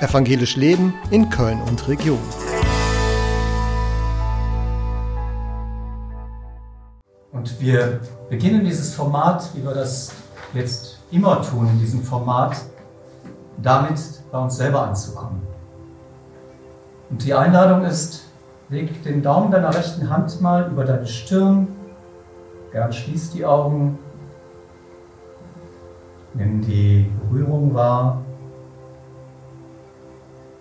Evangelisch Leben in Köln und Region. Und wir beginnen dieses Format, wie wir das jetzt immer tun, in diesem Format, damit bei uns selber anzukommen. Und die Einladung ist, leg den Daumen deiner rechten Hand mal über deine Stirn, gern schließ die Augen, nimm die Berührung wahr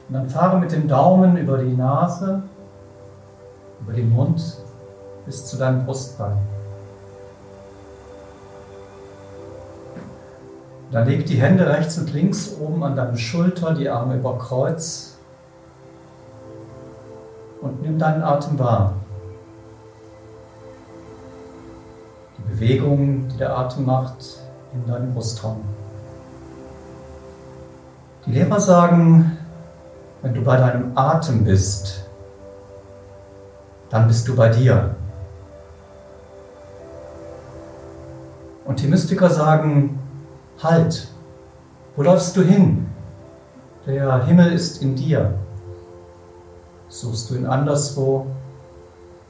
und dann fahre mit dem Daumen über die Nase, über den Mund bis zu deinem Brustbein. Dann leg die Hände rechts und links oben an deine Schulter, die Arme über Kreuz und nimm deinen Atem wahr. Die Bewegungen, die der Atem macht in deinem Brustraum. Die Lehrer sagen, wenn du bei deinem Atem bist, dann bist du bei dir. Und die Mystiker sagen, Halt, wo läufst du hin? Der Himmel ist in dir. Suchst du ihn anderswo,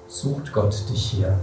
sucht Gott dich hier.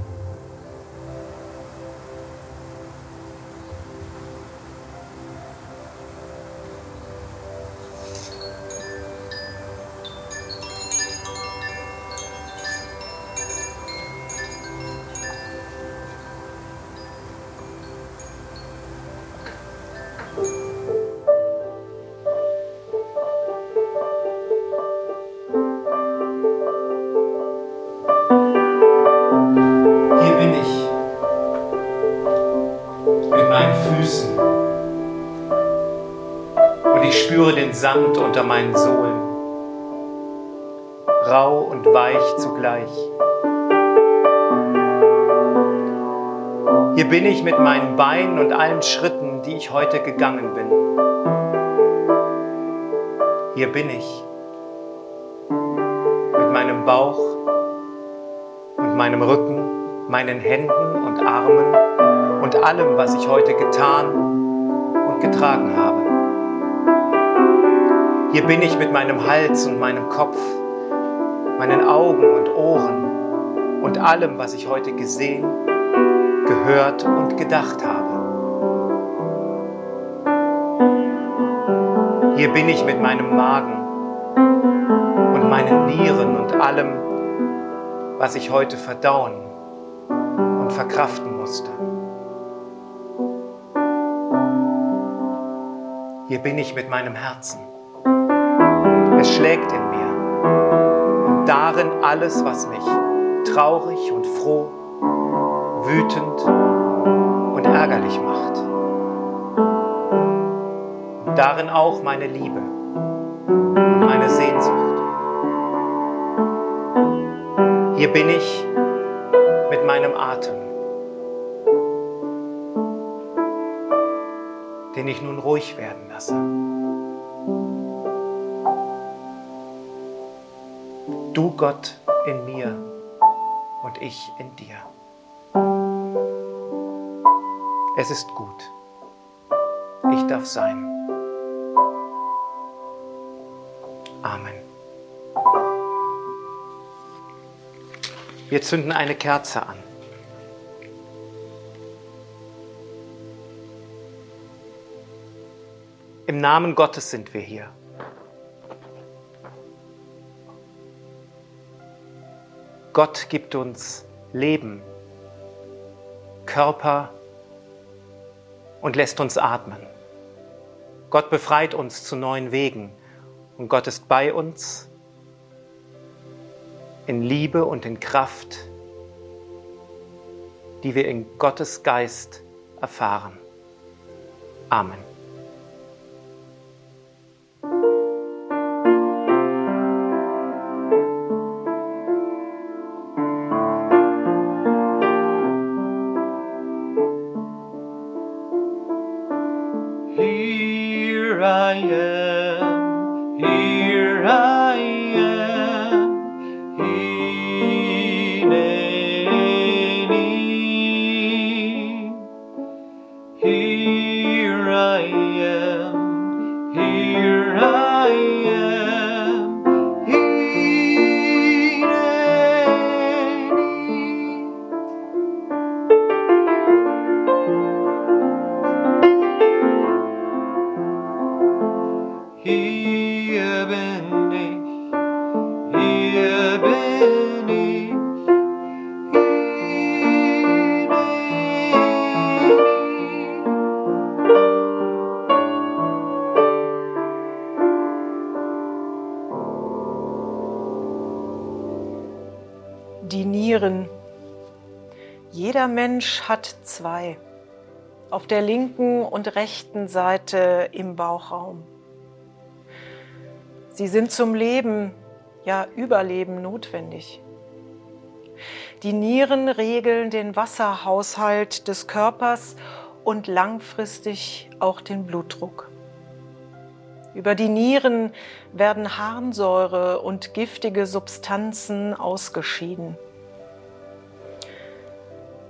Sand unter meinen Sohlen, rau und weich zugleich. Hier bin ich mit meinen Beinen und allen Schritten, die ich heute gegangen bin. Hier bin ich mit meinem Bauch und meinem Rücken, meinen Händen und Armen und allem, was ich heute getan und getragen habe. Hier bin ich mit meinem Hals und meinem Kopf, meinen Augen und Ohren und allem, was ich heute gesehen, gehört und gedacht habe. Hier bin ich mit meinem Magen und meinen Nieren und allem, was ich heute verdauen und verkraften musste. Hier bin ich mit meinem Herzen schlägt in mir. Und darin alles, was mich traurig und froh, wütend und ärgerlich macht. Und darin auch meine Liebe und meine Sehnsucht. Hier bin ich mit meinem Atem, den ich nun ruhig werden lasse. Du Gott in mir und ich in dir. Es ist gut. Ich darf sein. Amen. Wir zünden eine Kerze an. Im Namen Gottes sind wir hier. Gott gibt uns Leben, Körper und lässt uns atmen. Gott befreit uns zu neuen Wegen und Gott ist bei uns in Liebe und in Kraft, die wir in Gottes Geist erfahren. Amen. Jeder Mensch hat zwei. Auf der linken und rechten Seite im Bauchraum. Sie sind zum Leben, ja Überleben notwendig. Die Nieren regeln den Wasserhaushalt des Körpers und langfristig auch den Blutdruck. Über die Nieren werden Harnsäure und giftige Substanzen ausgeschieden.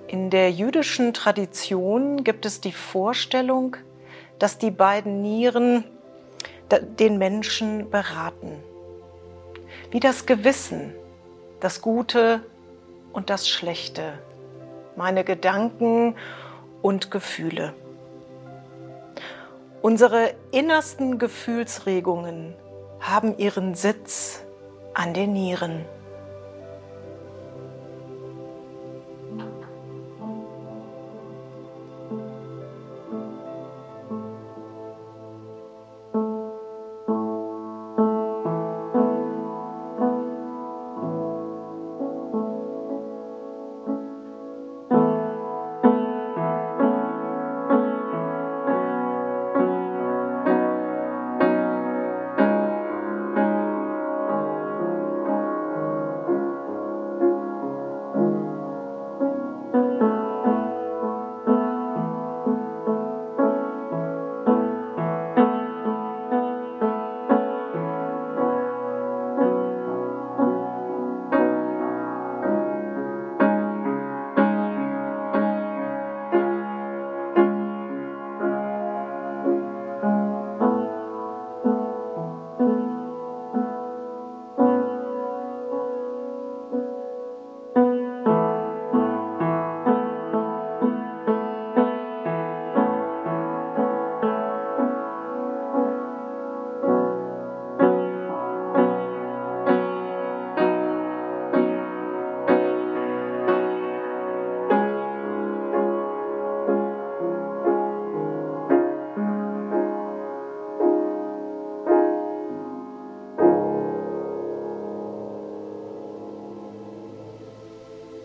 In der jüdischen Tradition gibt es die Vorstellung, dass die beiden Nieren den Menschen beraten. Wie das Gewissen, das Gute und das Schlechte, meine Gedanken und Gefühle. Unsere innersten Gefühlsregungen haben ihren Sitz an den Nieren.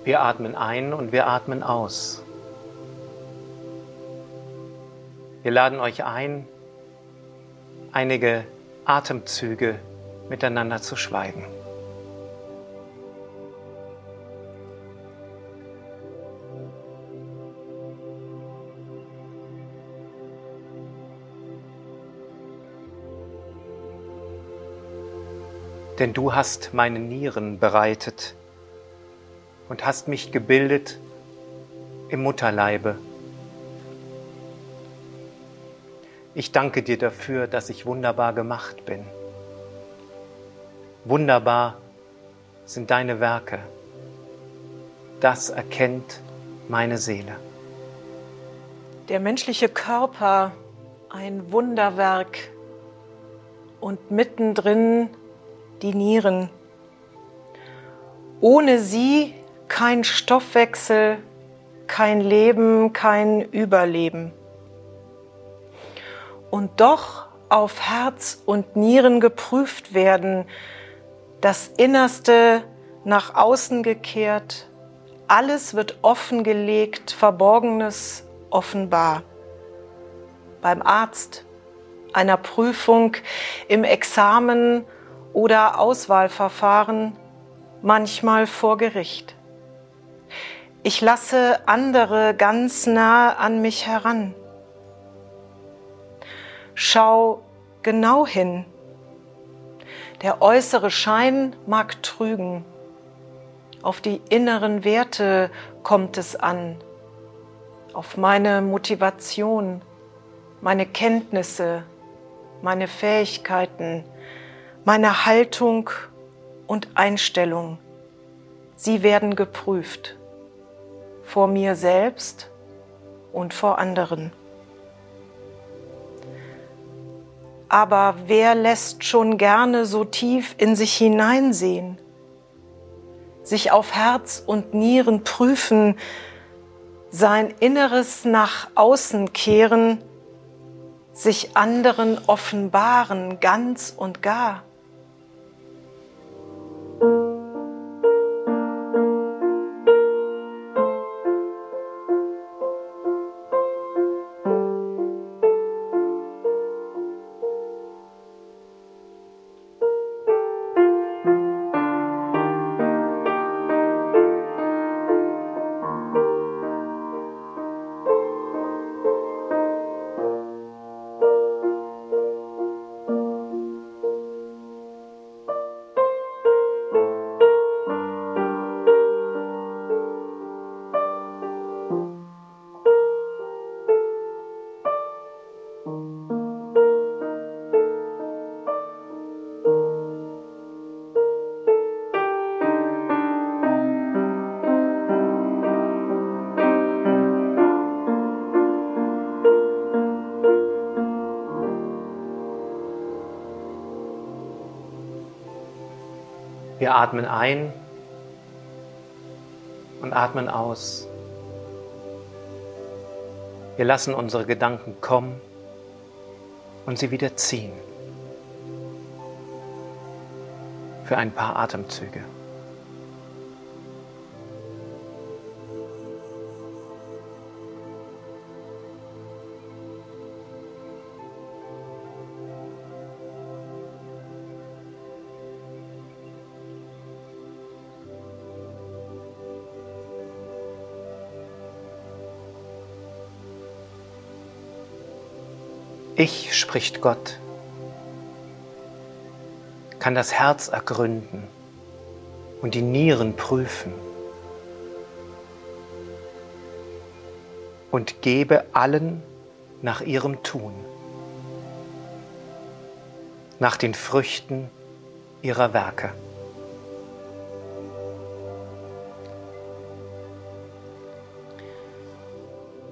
Wir atmen ein und wir atmen aus. Wir laden euch ein, einige Atemzüge miteinander zu schweigen. Denn du hast meine Nieren bereitet und hast mich gebildet im Mutterleibe. Ich danke dir dafür, dass ich wunderbar gemacht bin. Wunderbar sind deine Werke. Das erkennt meine Seele. Der menschliche Körper ein Wunderwerk und mittendrin die Nieren. Ohne sie kein Stoffwechsel, kein Leben, kein Überleben. Und doch auf Herz und Nieren geprüft werden, das Innerste nach außen gekehrt, alles wird offengelegt, Verborgenes offenbar. Beim Arzt, einer Prüfung, im Examen oder Auswahlverfahren, manchmal vor Gericht. Ich lasse andere ganz nah an mich heran. Schau genau hin. Der äußere Schein mag trügen. Auf die inneren Werte kommt es an. Auf meine Motivation, meine Kenntnisse, meine Fähigkeiten, meine Haltung und Einstellung. Sie werden geprüft vor mir selbst und vor anderen. Aber wer lässt schon gerne so tief in sich hineinsehen? Sich auf Herz und Nieren prüfen, sein Inneres nach außen kehren, sich anderen offenbaren, ganz und gar. Wir atmen ein und atmen aus. Wir lassen unsere Gedanken kommen und sie wieder ziehen. Für ein paar Atemzüge. Ich, spricht Gott, kann das Herz ergründen und die Nieren prüfen und gebe allen nach ihrem Tun, nach den Früchten ihrer Werke.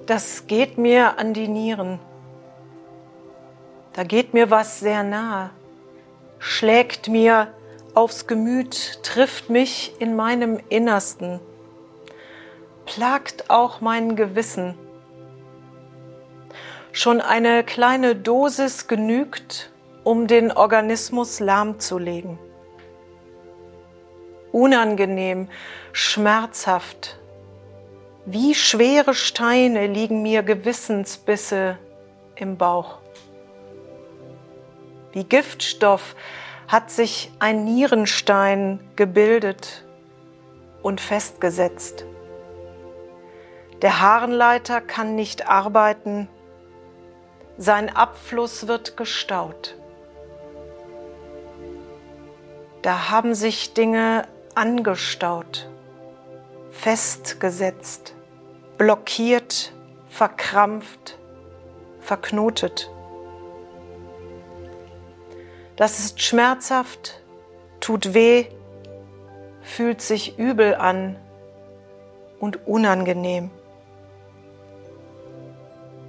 Das geht mir an die Nieren. Da geht mir was sehr nahe, schlägt mir aufs Gemüt, trifft mich in meinem Innersten, plagt auch mein Gewissen. Schon eine kleine Dosis genügt, um den Organismus lahmzulegen. Unangenehm, schmerzhaft, wie schwere Steine liegen mir Gewissensbisse im Bauch. Wie Giftstoff hat sich ein Nierenstein gebildet und festgesetzt. Der Harnleiter kann nicht arbeiten, sein Abfluss wird gestaut. Da haben sich Dinge angestaut, festgesetzt, blockiert, verkrampft, verknotet. Das ist schmerzhaft, tut weh, fühlt sich übel an und unangenehm.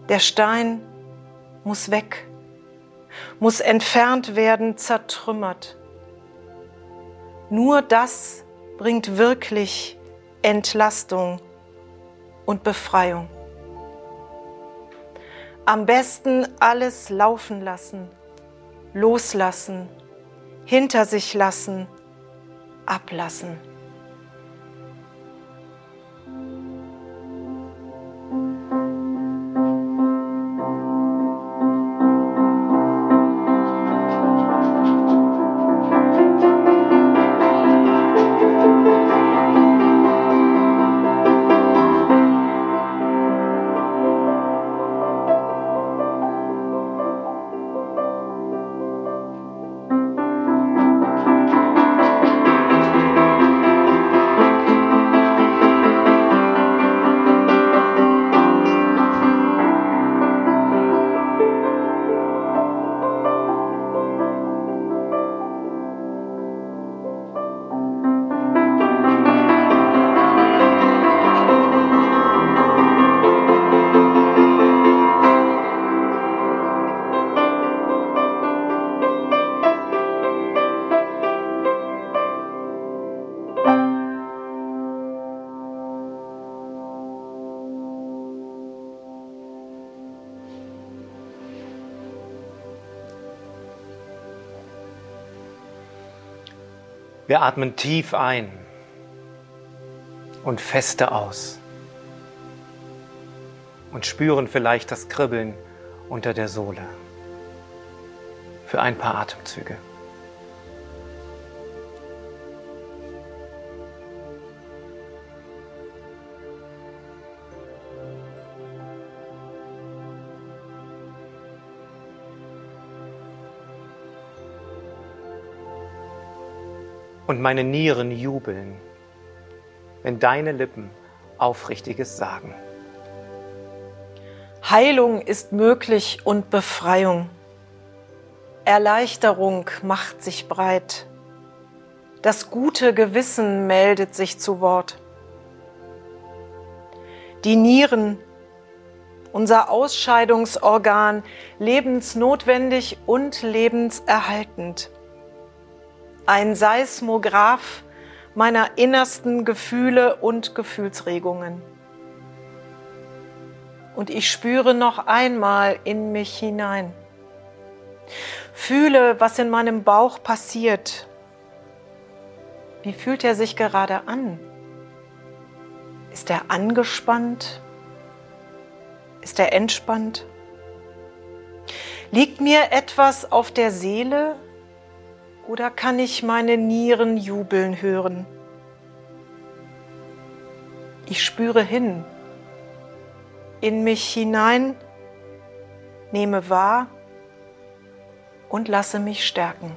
Der Stein muss weg, muss entfernt werden, zertrümmert. Nur das bringt wirklich Entlastung und Befreiung. Am besten alles laufen lassen loslassen, hinter sich lassen, ablassen. Wir atmen tief ein und feste aus und spüren vielleicht das Kribbeln unter der Sohle für ein paar Atemzüge. Und meine Nieren jubeln, wenn deine Lippen Aufrichtiges sagen. Heilung ist möglich und Befreiung. Erleichterung macht sich breit. Das gute Gewissen meldet sich zu Wort. Die Nieren, unser Ausscheidungsorgan, lebensnotwendig und lebenserhaltend. Ein Seismograph meiner innersten Gefühle und Gefühlsregungen. Und ich spüre noch einmal in mich hinein. Fühle, was in meinem Bauch passiert. Wie fühlt er sich gerade an? Ist er angespannt? Ist er entspannt? Liegt mir etwas auf der Seele oder kann ich meine Nieren jubeln hören? Ich spüre hin, in mich hinein, nehme wahr und lasse mich stärken.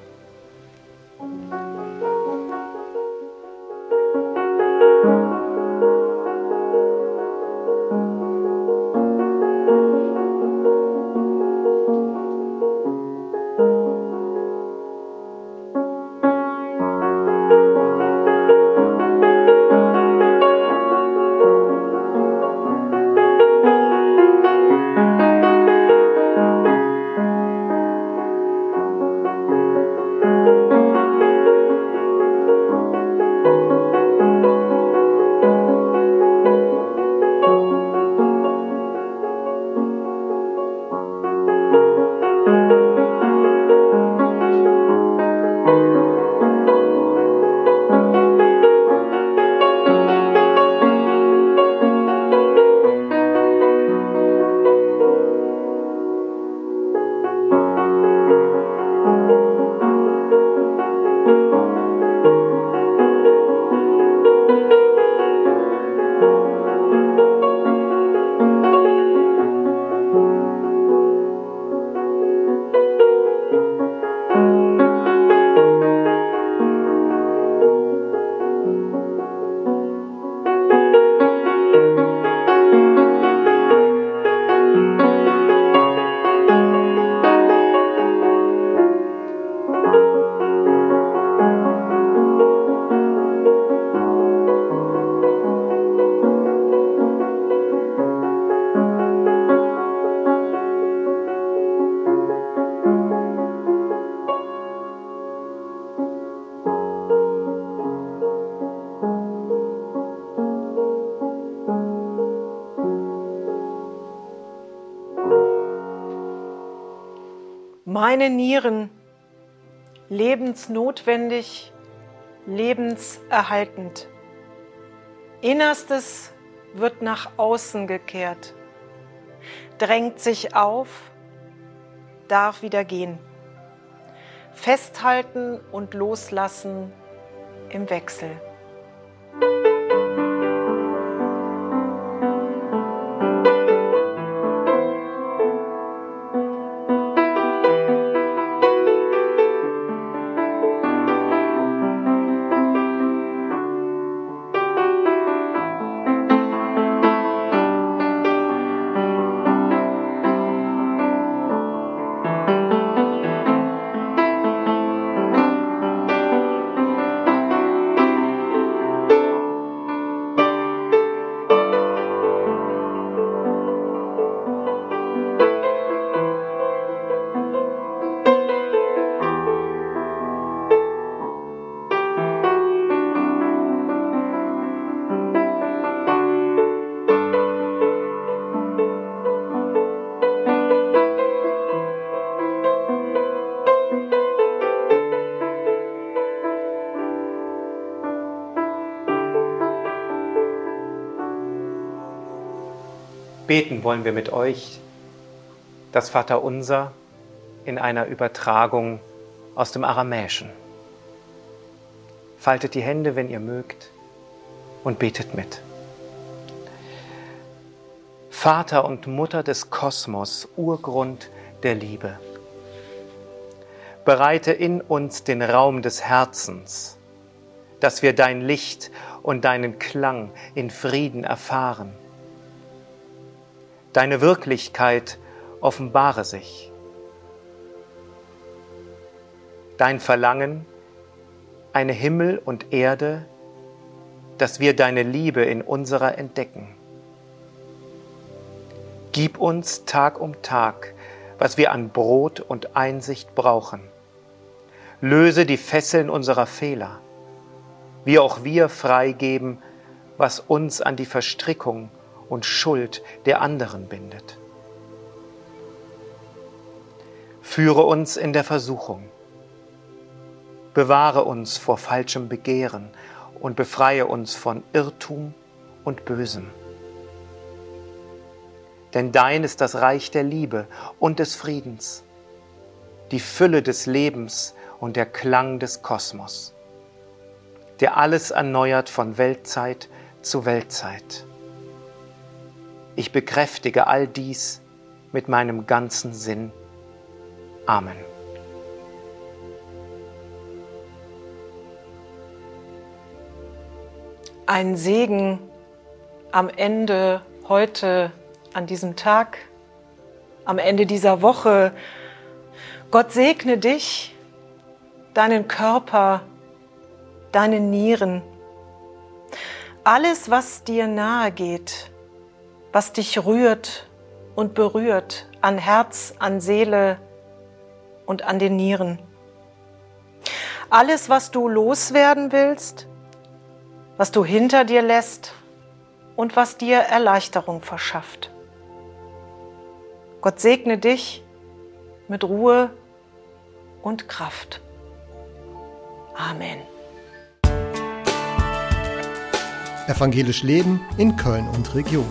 Meine Nieren, lebensnotwendig, lebenserhaltend. Innerstes wird nach außen gekehrt, drängt sich auf, darf wieder gehen. Festhalten und loslassen im Wechsel. Beten wollen wir mit euch das Vaterunser in einer Übertragung aus dem Aramäischen. Faltet die Hände, wenn ihr mögt, und betet mit. Vater und Mutter des Kosmos, Urgrund der Liebe. Bereite in uns den Raum des Herzens, dass wir dein Licht und deinen Klang in Frieden erfahren. Deine Wirklichkeit offenbare sich. Dein Verlangen, eine Himmel und Erde, dass wir deine Liebe in unserer entdecken. Gib uns Tag um Tag, was wir an Brot und Einsicht brauchen. Löse die Fesseln unserer Fehler, wie auch wir freigeben, was uns an die Verstrickung und Schuld der anderen bindet. Führe uns in der Versuchung. Bewahre uns vor falschem Begehren und befreie uns von Irrtum und Bösem denn dein ist das Reich der Liebe und des Friedens, die Fülle des Lebens und der Klang des Kosmos, der alles erneuert von Weltzeit zu Weltzeit. Ich bekräftige all dies mit meinem ganzen Sinn. Amen. Ein Segen am Ende heute an diesem Tag, am Ende dieser Woche. Gott segne dich, deinen Körper, deine Nieren, alles, was dir nahe geht, was dich rührt und berührt an Herz, an Seele und an den Nieren. Alles, was du loswerden willst, was du hinter dir lässt und was dir Erleichterung verschafft. Gott segne dich mit Ruhe und Kraft. Amen. Evangelisch Leben in Köln und Region.